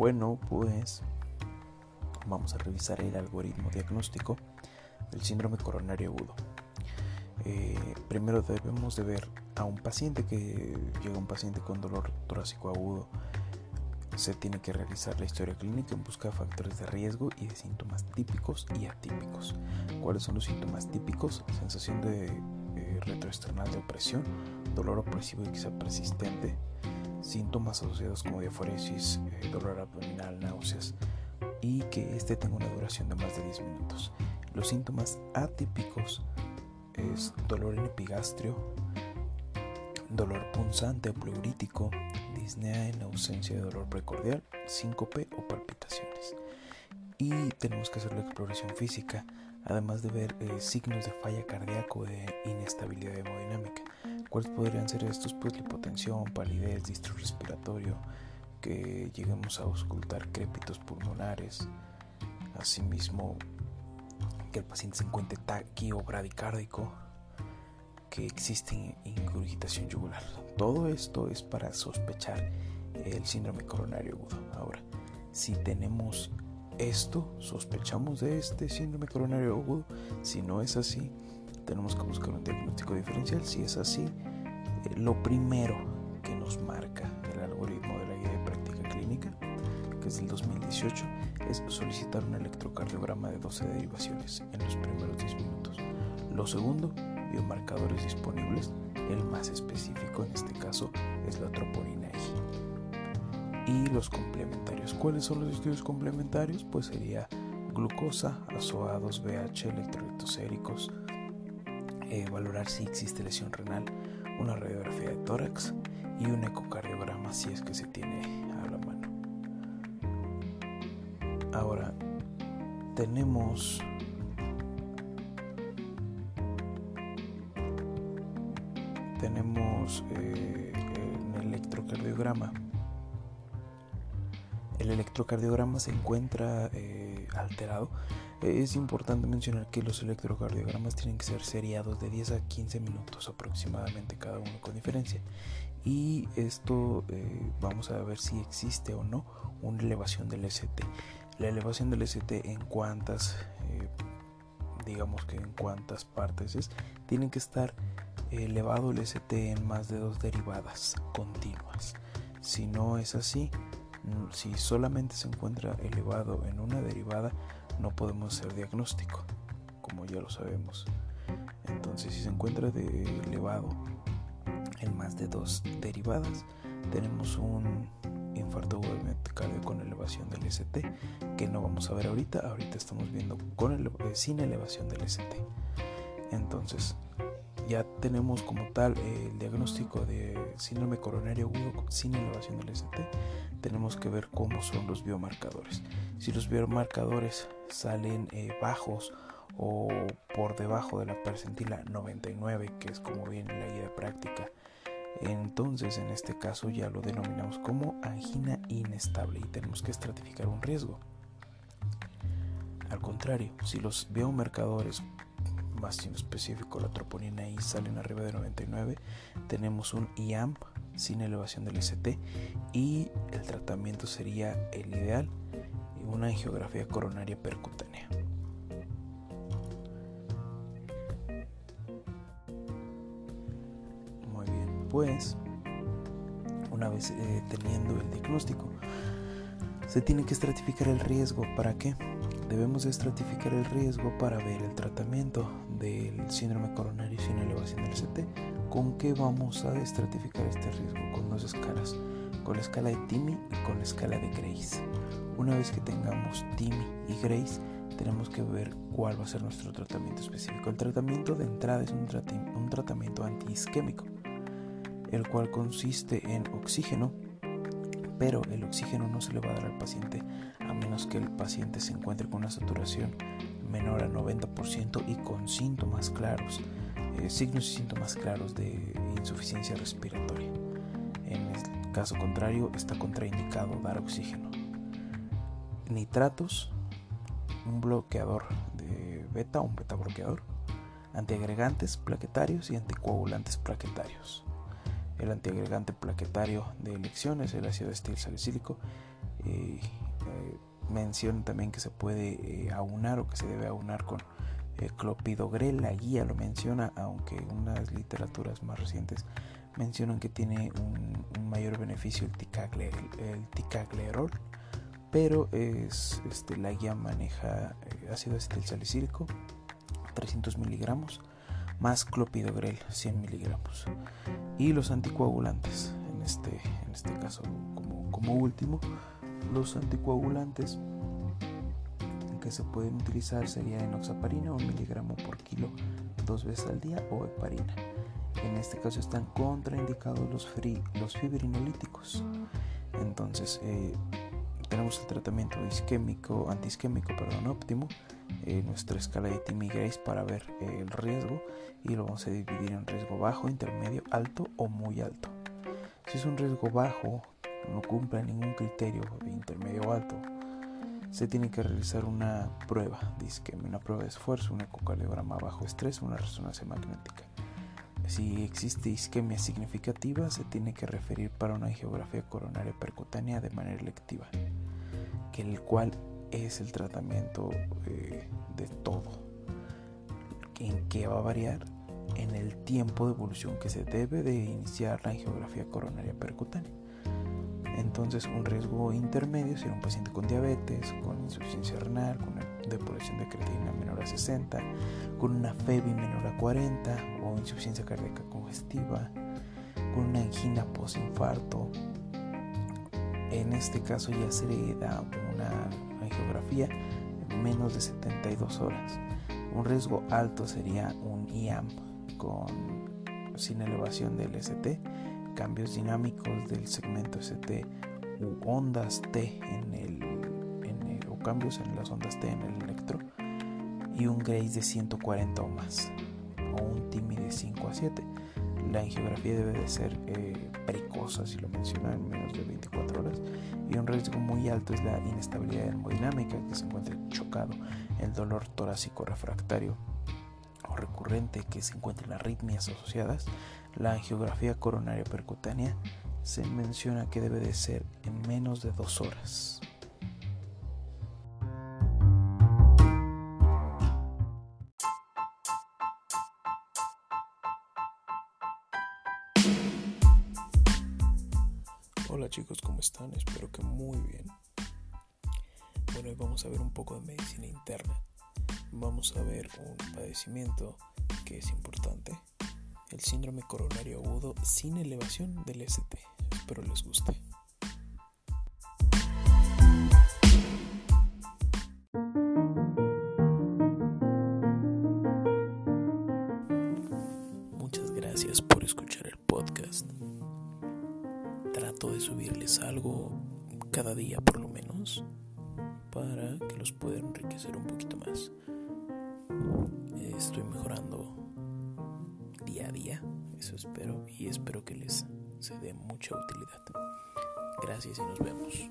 Bueno, pues vamos a revisar el algoritmo diagnóstico del síndrome coronario agudo. Eh, primero debemos de ver a un paciente que llega un paciente con dolor torácico agudo. Se tiene que realizar la historia clínica en busca de factores de riesgo y de síntomas típicos y atípicos. ¿Cuáles son los síntomas típicos? Sensación de eh, retroesternal de opresión, dolor opresivo y quizá persistente, síntomas asociados como diaforesis, eh, dolor abdominal, náuseas y que este tenga una duración de más de 10 minutos. Los síntomas atípicos es dolor en epigastrio, dolor punzante o pleurítico, disnea en ausencia de dolor precordial, síncope o palpitaciones. Y tenemos que hacer la exploración física, además de ver eh, signos de falla cardíaca o de inestabilidad hemodinámica. ¿Cuáles podrían ser estos? Pues la hipotensión, palidez, distro respiratorio, que lleguemos a auscultar crépitos pulmonares, asimismo que el paciente se encuentre taqui o bradicárdico, que existe ingurgitación yugular. Todo esto es para sospechar el síndrome coronario agudo. Ahora, si tenemos esto, sospechamos de este síndrome coronario agudo, si no es así, tenemos que buscar un diagnóstico diferencial. Si es así, eh, lo primero que nos marca el algoritmo de la guía de práctica clínica, que es del 2018, es solicitar un electrocardiograma de 12 derivaciones en los primeros 10 minutos. Lo segundo, biomarcadores disponibles. El más específico en este caso es la troponina I. Y los complementarios. ¿Cuáles son los estudios complementarios? Pues sería glucosa, azoados, BH, electrolitos séricos, eh, valorar si existe lesión renal, una radiografía de tórax y un ecocardiograma si es que se tiene a la mano. Ahora, tenemos tenemos eh, el electrocardiograma. El electrocardiograma se encuentra eh, alterado. es importante mencionar que los electrocardiogramas tienen que ser seriados de 10 a 15 minutos aproximadamente cada uno con diferencia. Y esto eh, vamos a ver si existe o no una elevación del ST. La elevación del ST en cuántas, digamos que en cuántas partes es, tienen que estar elevado el ST en más de dos derivadas continuas. Si no es así, si solamente se encuentra elevado en una derivada, no podemos hacer diagnóstico, como ya lo sabemos. Entonces, si se encuentra elevado en más de dos derivadas, tenemos un infarto cardíaco con elevación del ST, que no vamos a ver ahorita. Ahorita estamos viendo con eh, sin elevación del ST. Entonces, ya tenemos como tal el diagnóstico de síndrome coronario agudo sin elevación del ST, tenemos que ver cómo son los biomarcadores. Si los biomarcadores salen eh, bajos o por debajo de la percentila 99, que es como viene la guía de práctica. Entonces, en este caso ya lo denominamos como angina inestable y tenemos que estratificar un riesgo. Al contrario, si los biomarcadores más en específico la troponina I salen arriba de 99, tenemos un IAM sin elevación del ST y el tratamiento sería el ideal, una angiografía coronaria percutánea. Muy bien, pues una vez eh, teniendo el diagnóstico, se tiene que estratificar el riesgo. ¿Para qué? Debemos estratificar el riesgo para ver el tratamiento del síndrome coronario sin elevación del CT. ¿Con qué vamos a estratificar este riesgo? Con dos escalas, con la escala de TIMI y con la escala de Grace. Una vez que tengamos TIMI y Grace, tenemos que ver cuál va a ser nuestro tratamiento específico. El tratamiento de entrada es un, un tratamiento antiisquémico, el cual consiste en oxígeno pero el oxígeno no se le va a dar al paciente a menos que el paciente se encuentre con una saturación menor al 90% y con síntomas claros, eh, signos y síntomas claros de insuficiencia respiratoria. En el caso contrario, está contraindicado dar oxígeno. Nitratos, un bloqueador de beta, un beta bloqueador, antiagregantes plaquetarios y anticoagulantes plaquetarios. El antiagregante plaquetario de elección es el ácido estil salicílico. Eh, eh, menciona también que se puede eh, aunar o que se debe aunar con clopidogrel. La guía lo menciona, aunque unas literaturas más recientes mencionan que tiene un, mayor beneficio el, ticaglerol. Pero es, este, la guía maneja ácido acetil salicílico 300 miligramos más clopidogrel 100 miligramos y los anticoagulantes en este, en este caso como, como último los anticoagulantes que se pueden utilizar sería enoxaparina, un miligramo por kilo dos veces al día o heparina. En este caso están contraindicados los, los fibrinolíticos. Entonces, eh, tenemos el tratamiento isquémico, antiisquémico perdón, óptimo, eh, nuestra escala de Timmy Grace para ver eh, el riesgo y lo vamos a dividir en riesgo bajo, intermedio, alto o muy alto. Si es un riesgo bajo, no cumple ningún criterio de intermedio o alto, se tiene que realizar una prueba de isquemia, una prueba de esfuerzo, un ecocardiograma bajo estrés, una resonancia magnética. Si existe isquemia significativa, se tiene que referir para una geografía coronaria percutánea de manera electiva que el cual es el tratamiento eh, de todo. ¿En qué va a variar? En el tiempo de evolución que se debe de iniciar la angiografía coronaria percutánea. Entonces, un riesgo intermedio sería un paciente con diabetes, con insuficiencia renal, con una depuración de creatina menor a 60, con una FEBI menor a 40 o insuficiencia cardíaca congestiva, con una angina postinfarto, en este caso ya se le da una angiografía en menos de 72 horas. Un riesgo alto sería un IAM con, sin elevación del ST, cambios dinámicos del segmento ST u ondas T en el, o cambios en las ondas T en el electro y un Grace de 140 o más o un TIMI de 5 a 7 la angiografía debe de ser eh, precoz, si lo menciona, en menos de 24 horas. Y un riesgo muy alto es la inestabilidad hemodinámica, que se encuentre chocado, el dolor torácico refractario o recurrente, que se encuentren arritmias asociadas. La angiografía coronaria percutánea se menciona que debe de ser en menos de dos horas. Hola chicos, ¿cómo están? Espero que muy bien. Bueno, hoy vamos a ver un poco de medicina interna. Vamos a ver un padecimiento que es importante, el síndrome coronario agudo sin elevación del ST. Espero les guste. Día, eso espero y espero que les se dé mucha utilidad. Gracias y nos vemos.